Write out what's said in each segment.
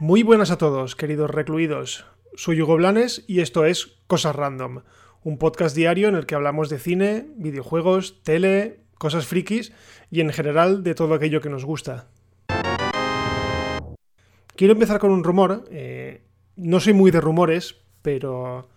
Muy buenas a todos, queridos recluidos. Soy Hugo Blanes y esto es Cosas Random, un podcast diario en el que hablamos de cine, videojuegos, tele, cosas frikis y en general de todo aquello que nos gusta. Quiero empezar con un rumor. Eh, no soy muy de rumores, pero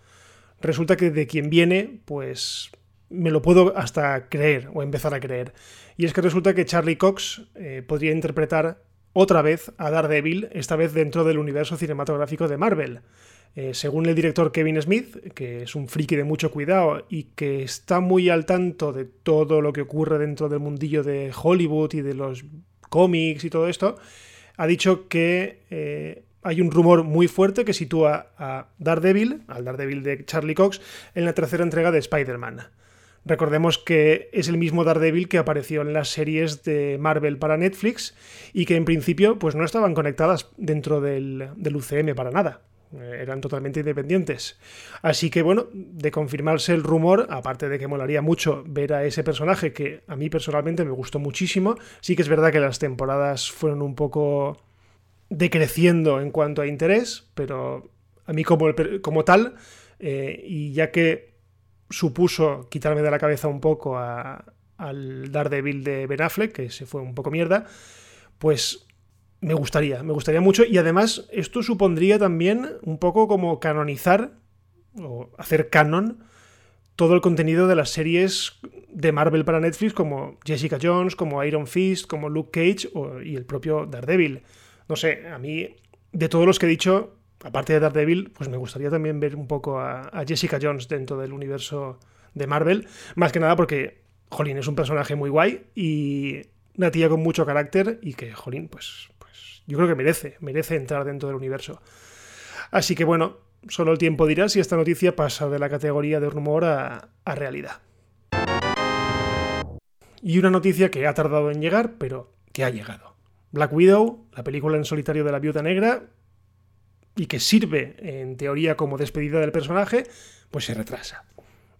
resulta que de quien viene, pues me lo puedo hasta creer o empezar a creer. Y es que resulta que Charlie Cox eh, podría interpretar otra vez a Daredevil, esta vez dentro del universo cinematográfico de Marvel. Eh, según el director Kevin Smith, que es un friki de mucho cuidado y que está muy al tanto de todo lo que ocurre dentro del mundillo de Hollywood y de los cómics y todo esto, ha dicho que eh, hay un rumor muy fuerte que sitúa a Daredevil, al Daredevil de Charlie Cox, en la tercera entrega de Spider-Man. Recordemos que es el mismo Daredevil que apareció en las series de Marvel para Netflix y que en principio pues no estaban conectadas dentro del, UCM para nada eh, eran totalmente independientes. Así que bueno, de confirmarse el rumor, aparte de que molaría mucho ver a ese personaje que a mí personalmente me gustó muchísimo, sí que es verdad que las temporadas fueron un poco decreciendo en cuanto a interés, pero a mí como, como tal, eh, y ya que supuso quitarme de la cabeza un poco al Daredevil de Ben Affleck, que se fue un poco mierda, pues me gustaría, me gustaría mucho. Y además, esto supondría también un poco como canonizar o hacer canon todo el contenido de las series de Marvel para Netflix, como Jessica Jones, como Iron Fist, como Luke Cage y el propio Daredevil. No sé, a mí, de todos los que he dicho, aparte de Daredevil, pues me gustaría también ver un poco a, Jessica Jones dentro del universo de Marvel. Más que nada porque, Jolín, es un personaje muy guay y una tía con mucho carácter y que, Jolín, pues, pues yo creo que merece, merece entrar dentro del universo. Así que bueno, solo el tiempo dirá si esta noticia pasa de la categoría de rumor a, a realidad. Y una noticia que ha tardado en llegar, pero que ha llegado. Black Widow, la película en solitario de la viuda negra, y que sirve en teoría como despedida del personaje, pues se retrasa.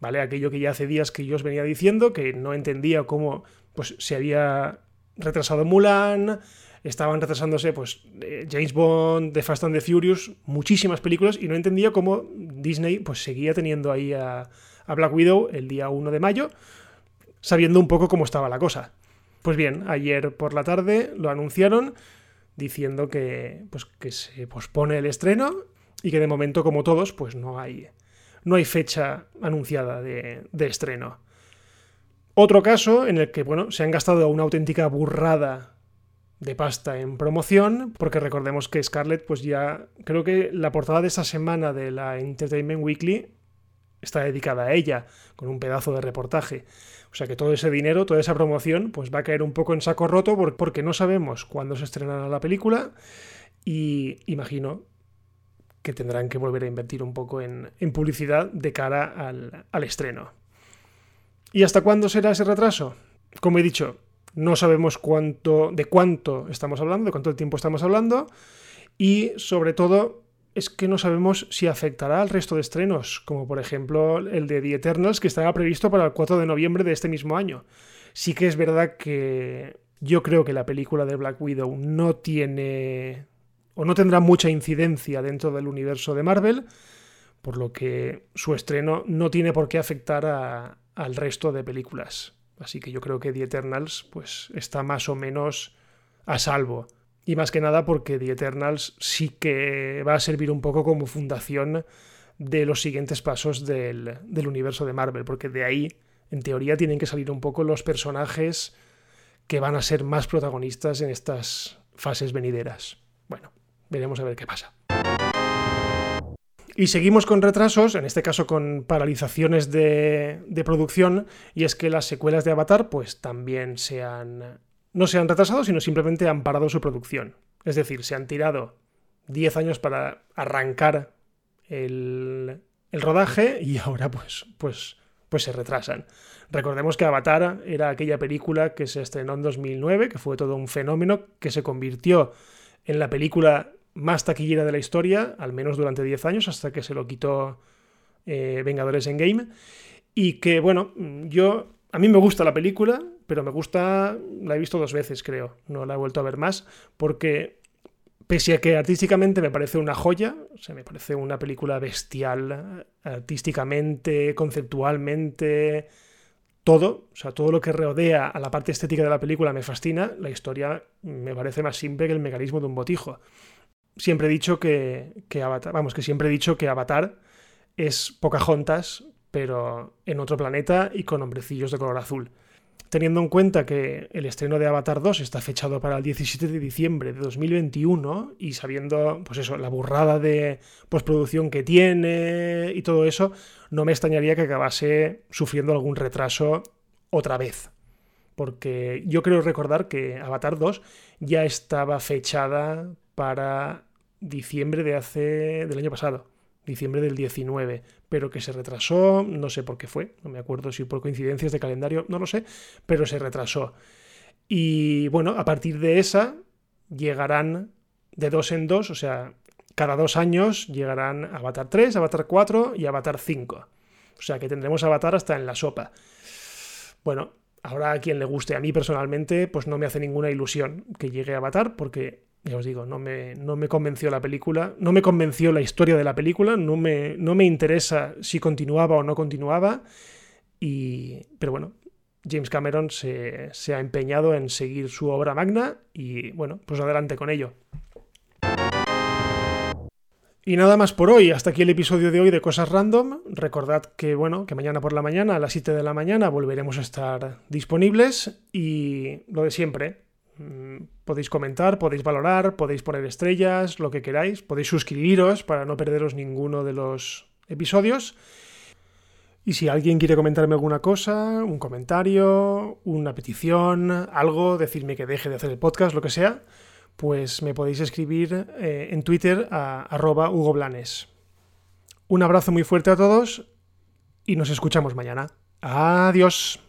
¿Vale? Aquello que ya hace días que yo os venía diciendo, que no entendía cómo pues, se había retrasado Mulan, estaban retrasándose pues, James Bond, The Fast and the Furious, muchísimas películas, y no entendía cómo Disney pues, seguía teniendo ahí a, a Black Widow el día 1 de mayo, sabiendo un poco cómo estaba la cosa. Pues bien, ayer por la tarde lo anunciaron diciendo que, pues, que se pospone el estreno y que de momento, como todos, pues no hay, no hay fecha anunciada de, estreno. Otro caso en el que bueno, se han gastado una auténtica burrada de pasta en promoción, porque recordemos que Scarlett, pues ya creo que la portada de esta semana de la Entertainment Weekly está dedicada a ella, con un pedazo de reportaje. O sea que todo ese dinero, toda esa promoción, pues va a caer un poco en saco roto porque no sabemos cuándo se estrenará la película y imagino que tendrán que volver a invertir un poco en, publicidad de cara al, al estreno. ¿Y hasta cuándo será ese retraso? Como he dicho, no sabemos cuánto, de cuánto estamos hablando, de cuánto tiempo estamos hablando y sobre todo es que no sabemos si afectará al resto de estrenos, como por ejemplo el de The Eternals, que estaba previsto para el 4 de noviembre de este mismo año. Sí que es verdad que yo creo que la película de Black Widow no tiene o no tendrá mucha incidencia dentro del universo de Marvel, por lo que su estreno no tiene por qué afectar al resto de películas. Así que yo creo que The Eternals pues, está más o menos a salvo. Y más que nada porque The Eternals sí que va a servir un poco como fundación de los siguientes pasos del, universo de Marvel, porque de ahí, en teoría, tienen que salir un poco los personajes que van a ser más protagonistas en estas fases venideras. Bueno, veremos a ver qué pasa. Y seguimos con retrasos, en este caso con paralizaciones de, de, producción, y es que las secuelas de Avatar pues también se han no se han retrasado, sino simplemente han parado su producción. Es decir, se han tirado 10 años para arrancar el, rodaje y ahora pues, pues, pues se retrasan. Recordemos que Avatar era aquella película que se estrenó en 2009, que fue todo un fenómeno, que se convirtió en la película más taquillera de la historia, al menos durante 10 años, hasta que se lo quitó eh, Vengadores en Game. Y que, bueno, yo. A mí me gusta la película, pero me gusta. La he visto dos veces, creo. No la he vuelto a ver más. Porque pese a que artísticamente me parece una joya, o sea, me parece una película bestial, artísticamente, conceptualmente, todo, o sea, todo lo que rodea a la parte estética de la película me fascina, la historia me parece más simple que el mecanismo de un botijo. Siempre he dicho que, que Avatar, vamos, que siempre he dicho que Avatar es Pocahontas, pero en otro planeta y con hombrecillos de color azul teniendo en cuenta que el estreno de Avatar 2 está fechado para el 17 de diciembre de 2021 y sabiendo, pues eso, la burrada de postproducción que tiene y todo eso, no me extrañaría que acabase sufriendo algún retraso otra vez. Porque yo creo recordar que Avatar 2 ya estaba fechada para diciembre de hace del año pasado diciembre del 19, pero que se retrasó, no sé por qué fue, no me acuerdo si por coincidencias de calendario, no lo sé, pero se retrasó. Y bueno, a partir de esa llegarán de dos en dos, o sea, cada dos años llegarán Avatar 3, Avatar 4 y Avatar 5. O sea que tendremos Avatar hasta en la sopa. Bueno, ahora a quien le guste, a mí personalmente, pues no me hace ninguna ilusión que llegue Avatar, porque ya os digo, no me, no me convenció la película, no me convenció la historia de la película, no me, no me interesa si continuaba o no continuaba, y, pero bueno, James Cameron se, se ha empeñado en seguir su obra magna y bueno, pues adelante con ello. Y nada más por hoy, hasta aquí el episodio de hoy de Cosas Random. Recordad que bueno, que mañana por la mañana a las 7 de la mañana volveremos a estar disponibles y lo de siempre, podéis comentar, podéis valorar, podéis poner estrellas, lo que queráis, podéis suscribiros para no perderos ninguno de los episodios. Y si alguien quiere comentarme alguna cosa, un comentario, una petición, algo, decirme que deje de hacer el podcast, lo que sea, pues me podéis escribir eh, en Twitter a arroba Hugo Blanes. Un abrazo muy fuerte a todos y nos escuchamos mañana. Adiós.